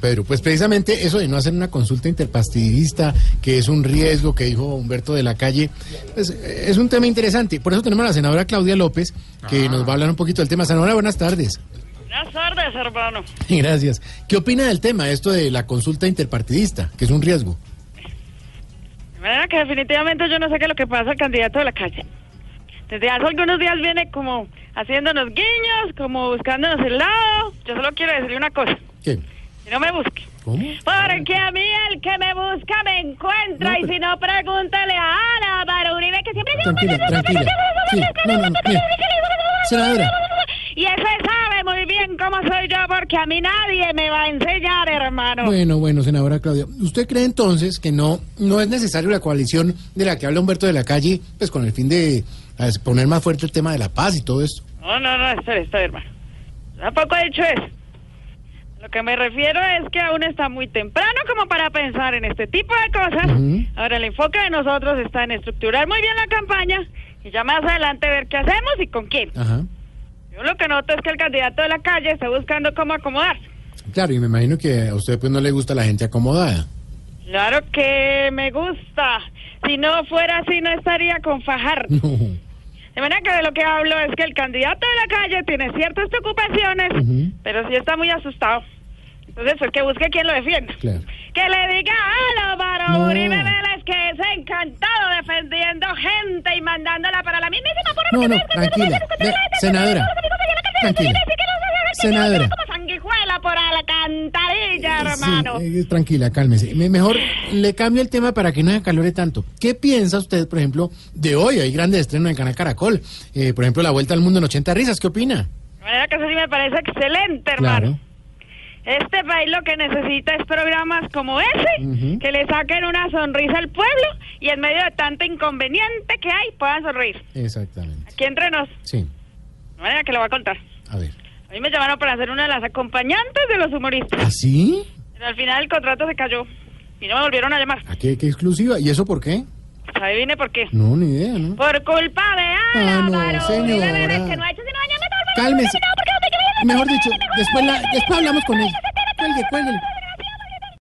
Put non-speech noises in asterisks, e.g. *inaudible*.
Pedro, pues precisamente eso de no hacer una consulta interpartidista, que es un riesgo que dijo Humberto de la Calle, pues, es un tema interesante. Por eso tenemos a la senadora Claudia López, que nos va a hablar un poquito del tema. Senadora, buenas tardes. Buenas tardes, hermano. *laughs* Gracias. ¿Qué opina del tema, esto de la consulta interpartidista, que es un riesgo? De manera que definitivamente yo no sé qué es lo que pasa al candidato de la calle. Desde hace algunos días viene como haciéndonos guiños, como buscándonos el lado. Yo solo quiero decirle una cosa. ¿Qué? No me busque. ¿Cómo? Porque a mí el que me busca me encuentra. No, y pero- si no, pregúntale a Ana Álvaro Uribe, que siempre... Tranquila, tranquila. Sí, no, no. Senadora, Y ese sabe muy bien cómo soy yo, porque a mí nadie me va a enseñar, hermano. bueno, bueno, senadora Claudia, ¿usted cree entonces que no, no es necesario la coalición de la que habla Humberto de la Calle, pues con el fin de eh, poner más fuerte el tema de la paz y todo esto? No, no, no, espere, espere, hermano. Tampoco he dicho eso. Lo que me refiero es que aún está muy temprano como para pensar en este tipo de cosas. Ahora, el enfoque de nosotros está en estructurar muy bien la campaña y ya más adelante ver qué hacemos y con quién. Ajá. Yo lo que noto es que el candidato de la calle está buscando cómo acomodarse. Claro, y me imagino que a usted pues no le gusta la gente acomodada. Claro que me gusta. Si no fuera así, no estaría con Fajardo. *laughs* No. De manera que de lo que hablo es que el candidato de la calle tiene ciertas preocupaciones, pero sí está muy asustado. Entonces, pues que busque quien lo defienda. Claro. Que le diga a Álvaro No. Uribe Vélez que es encantado defendiendo gente y mandándola para la mismísima por No, no, tranquila. Senadora, tranquila. Senadora. Como sanguijuela por la Sí, hermano. eh, tranquila, cálmese. Me- Mejor le cambio el tema para que no se acalore tanto. ¿Qué piensa usted, por ejemplo, de hoy? Hay grandes estrenos en Canal Caracol. Eh, por ejemplo, La Vuelta al Mundo en 80 risas. ¿Qué opina? Que eso sí me parece excelente, hermano. Claro. Este país lo que necesita es programas como ese, que le saquen una sonrisa al pueblo y en medio de tanto inconveniente que hay, puedan sonreír. Exactamente. Aquí entre nos, Sí, manera que lo voy a contar. a ver. A mí me llamaron para ser una de las acompañantes de los humoristas. ¿Ah, sí? Pero al final el contrato se cayó y no me volvieron a llamar. ¿A qué, qué exclusiva? ¿Y eso por qué? Pues adivine por qué. No, ni idea, ¿no? Por culpa de Ah, no, Álvaro señora. Que no ha hecho sino dañarme todo el Cálmese. Mejor dicho, después, la, después hablamos con él. Cuelgue, cuelgue.